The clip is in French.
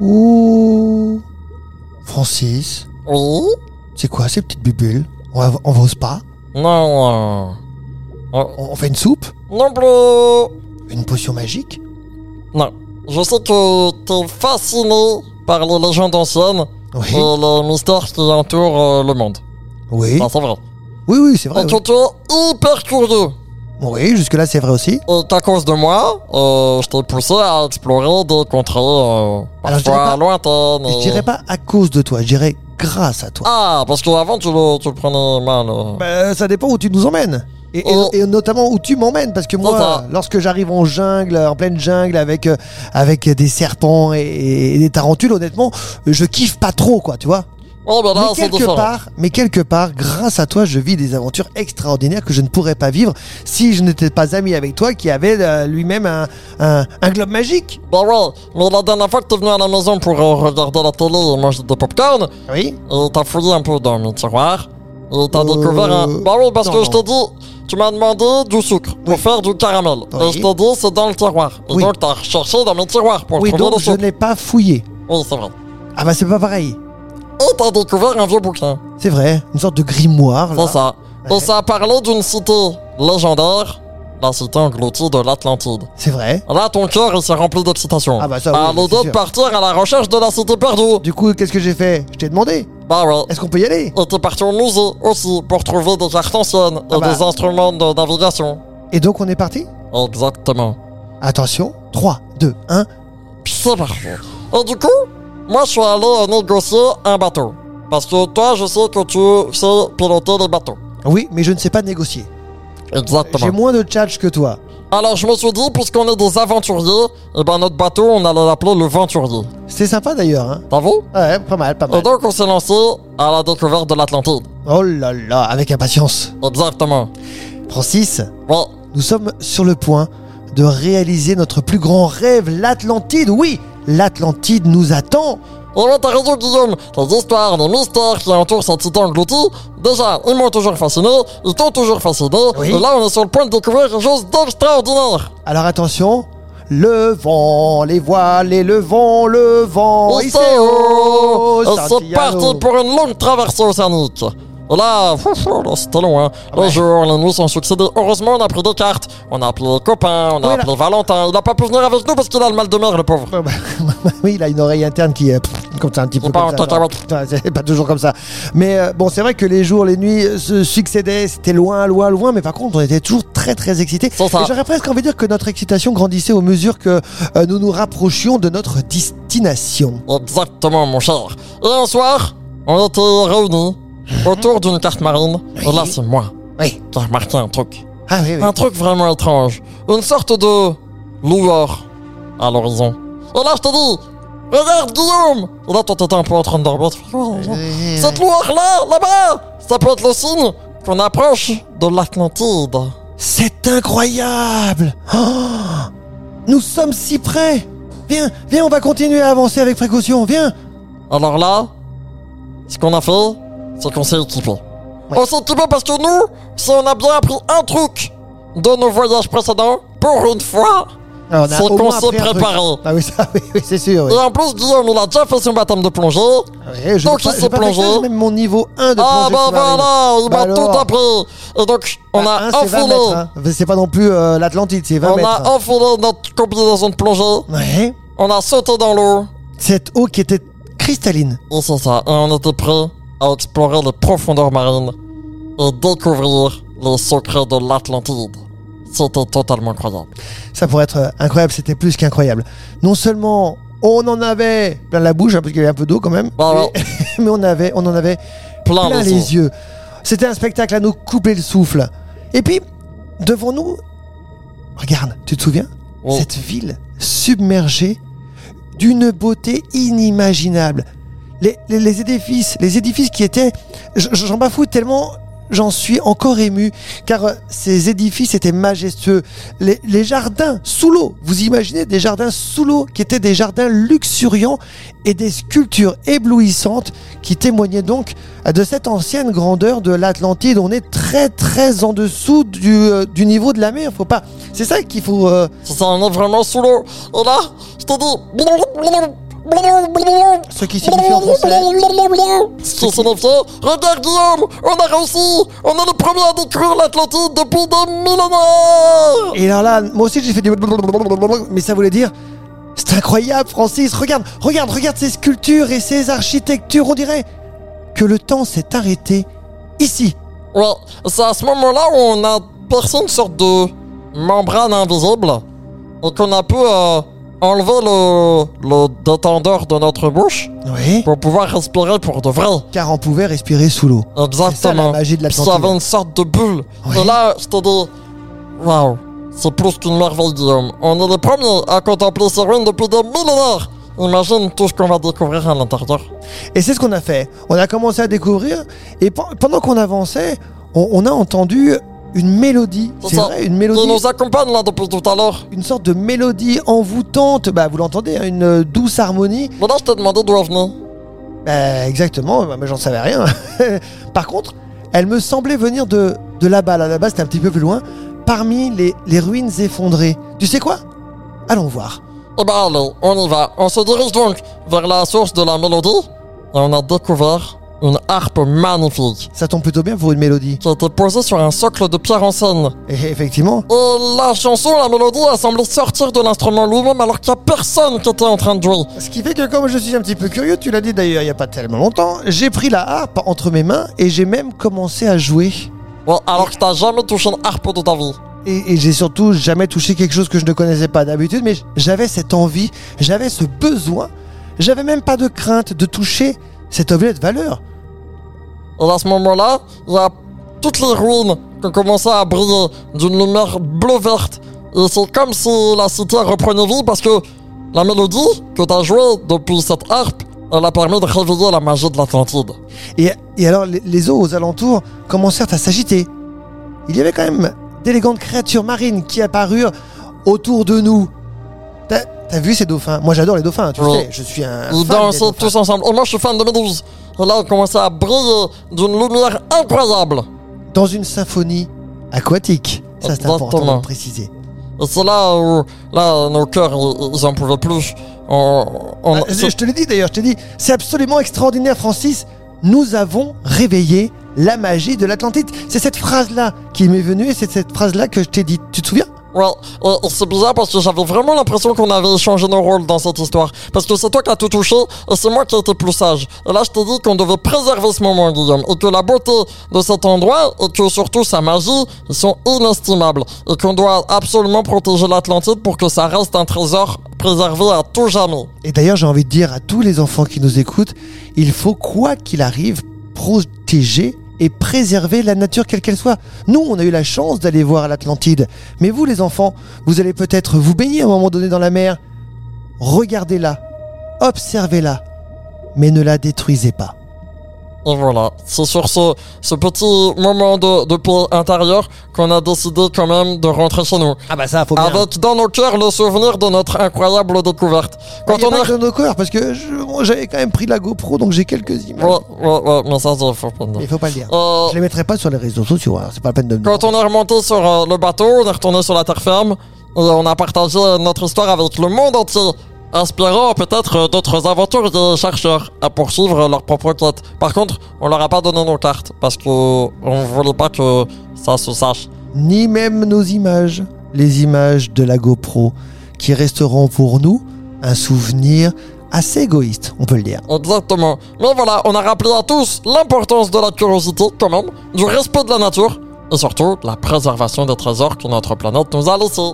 Ouh. Francis, Oui c'est quoi ces petites bulles on va, on va au spa? Non. on, on fait une soupe? Non plus. Une potion magique? Non. Je sais que t'es fasciné par les légendes anciennes Oui. et les mystères qui entourent euh, le monde. Oui. C'est vrai. Oui, oui, c'est vrai. Et que Oui, tu es hyper curieux. Oui, jusque-là, c'est vrai aussi. Et qu'à cause de moi, euh, je t'ai poussé à explorer des contrées euh, Alors, je dirais parfois pas- lointaines. Je dirais pas à cause de toi, je dirais grâce à toi. Ah, parce qu'avant tu le, tu le prenais mal. euh. Bah, ça dépend où tu nous emmènes. Et, et- Oh. et notamment où tu m'emmènes, parce que moi, ça. lorsque j'arrive en jungle, en pleine jungle, avec, euh, avec des serpents et, et des tarentules, honnêtement, je kiffe pas trop, quoi, tu vois. Oh, ben là, mais quelque part, mais quelque part, grâce à toi, je vis des aventures extraordinaires que je ne pourrais pas vivre si je n'étais pas ami avec toi, qui avait euh, lui-même un, un, un globe magique. Bah ouais, mais la dernière fois que t'es venu à la maison pour euh, regarder la télé et manger des popcorn, Oui. et t'as fouillé un peu dans mes tiroirs, et t'as Euh, découvert un... Bah oui, parce non, que je t'ai dit, tu m'as demandé du sucre pour Oui. faire du caramel. Oui. Et je t'ai dit, c'est dans le tiroir. Et Oui. donc t'as recherché dans mes tiroirs pour Oui, trouver donc le je sucre. n'ai pas fouillé. Oui, c'est vrai. Ah bah c'est pas pareil. Et t'as découvert un vieux bouquin. C'est vrai, une sorte de grimoire. C'est ça. Et ça a parlé d'une cité légendaire, la cité engloutie de l'Atlantide. C'est vrai. Là, ton cœur, il s'est rempli d'excitation. Ah bah ça, À oui, c'est l'idée de partir à la recherche de la cité perdue. Du coup, qu'est-ce que j'ai fait? Je t'ai demandé. Bah ouais. Est-ce qu'on peut y aller? Et t'es parti au musée aussi pour trouver des cartes anciennes et Ah bah. des instruments de navigation. Et donc on est parti? Exactement. Attention, 3, 2, 1. Puis c'est parfait. Et du coup, moi je suis allé négocier un bateau. Parce que toi, je sais que tu sais piloter les bateaux. Oui, mais je ne sais pas négocier. Exactement. J'ai moins de tchatch que toi. Alors je me suis dit, puisqu'on est des aventuriers, et ben notre bateau, on allait l'appeler le Venturier. C'est sympa d'ailleurs, hein T'as vu? Ouais, pas mal, pas Et mal. donc on s'est lancé à la découverte de l'Atlantide. Oh là là, avec impatience. Exactement. Francis, Ouais. nous sommes sur le point de réaliser notre plus grand rêve, l'Atlantide. Oui, l'Atlantide nous attend. Et ouais, t'as raison, Guillaume. Les histoires, les mystères qui entourent cette cité engloutie, déjà, ils m'ont toujours fasciné, ils t'ont toujours fasciné, Oui. et là, on est sur le point de découvrir quelque chose d'extraordinaire. Alors attention, le vent, les voiles et le vent, le vent. C'est parti pour une longue traversée océanique. Là, fou, fou, là, c'était hein. Les Ouais. jours, les nuits sont succédés. Heureusement, on a pris des cartes. On a appelé les copains, on a appelé Valentin. Il a pas pu venir avec nous parce qu'il a le mal de mer, le pauvre. Bah, oui, il a une oreille interne qui est comme ça un petit peu pas C'est pas toujours comme ça. Mais euh, bon, c'est vrai que les jours, les nuits euh, se succédaient, c'était loin, loin, loin. Mais par contre, on était toujours très, très excités. J'aurais presque envie de dire que notre excitation grandissait au mesure que euh, nous nous rapprochions de notre destination. Exactement, mon cher. Et un soir, on était réunis autour d'une carte marine. Et là, c'est moi Oui. qui ai remarqué un truc. Ah oui, oui. Un truc vraiment étrange. Une sorte de lueur à l'horizon. Et là, je te dis, regarde, Guillaume Et là, toi, t'étais un peu en train de dormir. Oh, oh. Euh, Cette lueur-là, là-bas Ça peut être le signe qu'on approche de l'Atlantide. C'est incroyable Oh Nous sommes si près Viens, viens, on va continuer à avancer avec précaution, viens Alors là, ce qu'on a fait, c'est qu'on s'est équipé. On s'est équipé parce que nous, si on a bien appris un truc de nos voyages précédents, pour une fois, on a c'est qu'on s'est préparé. Ah oui, ça, oui, oui, c'est sûr. Oui. Et en plus, Guillaume, il a déjà fait son baptême de plongée. Ouais, je Donc, pas- il s'est pas plongé. j'ai même mon niveau 1 de Ah plongée bah sous-marine. voilà, il Bah m'a alors. tout appris. Et donc, on Bah, a un, c'est 20 enfilé, hein. C'est pas non plus euh, l'Atlantide, c'est 20 on mètres. a hein. enfilé notre combinaison de plongée. Ouais. On a sauté dans l'eau. Cette eau qui était cristalline. Et c'est ça. Et on était prêts à explorer les profondeurs marines et découvrir les secrets de l'Atlantide. C'était totalement incroyable. Ça pourrait être euh, incroyable, c'était plus qu'incroyable. Non seulement on en avait plein la bouche, hein, parce qu'il y avait un peu d'eau quand même, Bah mais, mais on, avait, on en avait Plein, plein les yeux. les yeux. C'était un spectacle à nous couper le souffle. Et puis, devant nous, regarde, tu te souviens? Cette ville submergée d'une beauté inimaginable. Les, les- les édifices, les édifices qui étaient, j'en bafouille tellement, j'en suis encore ému, car euh, ces édifices étaient majestueux. Les, les jardins sous l'eau, vous imaginez des jardins sous l'eau qui étaient des jardins luxuriants et des sculptures éblouissantes qui témoignaient donc euh, de cette ancienne grandeur de l'Atlantide. On est très très en dessous du, euh, du niveau de la mer. Faut pas. C'est ça qu'il faut. euh, ça, on est vraiment sous l'eau. Là, je te dis, Ce qui signifie en français. Ce qui signifie, regarde Guillaume, on a réussi, on est les premiers à découvrir l'Atlantide depuis des millénaires Et alors là, moi aussi j'ai fait du mais ça voulait dire c'est incroyable Francis, regarde, regarde, regarde ces sculptures et ces architectures, on dirait que le temps s'est arrêté ici. Ouais, c'est à ce moment-là où on a percé une sorte de membrane invisible et qu'on a pu euh, enlever le, le détendeur de notre bouche Oui. pour pouvoir respirer pour de vrai. Car on pouvait respirer sous l'eau. Exactement. Ça, la magie de Puis avait une sorte de bulle. Oui. Et là, je te dis, waouh, c'est plus qu'une merveille, Guillaume. On est les premiers à contempler ces ruines depuis des millénaires. Imagine tout ce qu'on va découvrir à l'intérieur. Et c'est ce qu'on a fait. On a commencé à découvrir et pe- pendant qu'on avançait, on, on a entendu une mélodie. C'est vrai, une Qui mélodie. nous accompagne là depuis tout à l'heure. Une sorte de mélodie envoûtante. Bah, vous l'entendez, hein, une euh, douce harmonie. Mais là, je t'ai demandé d'où elle venait. Bah, exactement, mais j'en savais rien. Par contre, elle me semblait venir de, de là-bas. Là, là-bas, c'était un petit peu plus loin. Parmi les, les ruines effondrées. Tu sais quoi? Allons voir. Eh ben allez, on y va. On se dirige donc vers la source de la mélodie. Et on a découvert une harpe magnifique Ça tombe plutôt bien pour une mélodie. qui a été posée sur un socle de pierre ancienne. Et effectivement, Et la chanson, la mélodie a semblé sortir de l'instrument lui-même alors qu'il n'y a personne qui était en train de jouer. Ce qui fait que comme je suis un petit peu curieux, tu l'as dit d'ailleurs il n'y a pas tellement longtemps, j'ai pris la harpe entre mes mains et j'ai même commencé à jouer. Ouais, alors que t'as jamais touché une harpe de ta vie. Et, et j'ai surtout jamais touché quelque chose que je ne connaissais pas d'habitude, mais j'avais cette envie, j'avais ce besoin, j'avais même pas de crainte de toucher cet objet de valeur. Et à ce moment-là, il y a toutes les ruines qui commencé à briller d'une lumière bleu-verte. Et c'est comme si la cité reprenait vie parce que la mélodie que t'as jouée depuis cette harpe, elle a permis de réveiller la magie de l'Atlantide. Et, et alors les, les eaux aux alentours commencèrent à s'agiter. Il y avait quand même d'élégantes créatures marines qui apparurent autour de nous. T'as vu ces dauphins? Moi j'adore les dauphins, tu Oui. sais, je suis un... Ils dansaient tous ensemble. Et moi, je suis fan de Méduse. Et là, ils commençaient à briller d'une lumière incroyable. Dans une symphonie aquatique. Ça c'est important de préciser. Et c'est là où là, nos cœurs, ils, ils en pouvaient plus. On, on- Ah, c'est- je te l'ai dit d'ailleurs, je t'ai dit, c'est absolument extraordinaire, Francis. Nous avons réveillé la magie de l'Atlantide. C'est cette phrase-là qui m'est venue et c'est cette phrase-là que je t'ai dit. Tu te souviens? Ouais, et c'est bizarre parce que j'avais vraiment l'impression qu'on avait échangé nos rôles dans cette histoire. Parce que c'est toi qui as tout touché et c'est moi qui ai été plus sage. Et là, je t'ai dit qu'on devait préserver ce moment, Guillaume. Et que la beauté de cet endroit et que surtout sa magie, sont inestimables. Et qu'on doit absolument protéger l'Atlantide pour que ça reste un trésor préservé à tout jamais. Et d'ailleurs, j'ai envie de dire à tous les enfants qui nous écoutent, il faut, quoi qu'il arrive, protéger et préserver la nature quelle qu'elle soit. Nous, on a eu la chance d'aller voir l'Atlantide. Mais vous, les enfants, vous allez peut-être vous baigner à un moment donné dans la mer. Regardez-la, observez-la, mais ne la détruisez pas. Et voilà, c'est sur ce, ce petit moment de, de paix intérieur qu'on a décidé quand même de rentrer chez nous. Ah bah ça, faut bien. Avec dans nos cœurs le souvenir de notre incroyable découverte. Quand Il a on pas est... dans nos corps, parce que j'avais quand même pris la GoPro, donc j'ai quelques images. Ouais, ouais, ouais, mais ça, c'est faut pas le dire. il faut pas le dire. Euh, Je les mettrai pas sur les réseaux sociaux, hein, c'est pas la peine de me quand on est remonté sur euh, le bateau, on est retourné sur la terre ferme, et on a partagé notre histoire avec le monde entier, inspirant peut-être euh, d'autres aventuriers et chercheurs à poursuivre leur propre quête. Par contre, on leur a pas donné nos cartes, parce que on voulait pas que ça se sache. Ni même nos images, les images de la GoPro, qui resteront pour nous un souvenir assez égoïste, on peut le dire. Exactement. Mais voilà, on a rappelé à tous l'importance de la curiosité quand même, du respect de la nature, et surtout de la préservation des trésors que notre planète nous a laissés.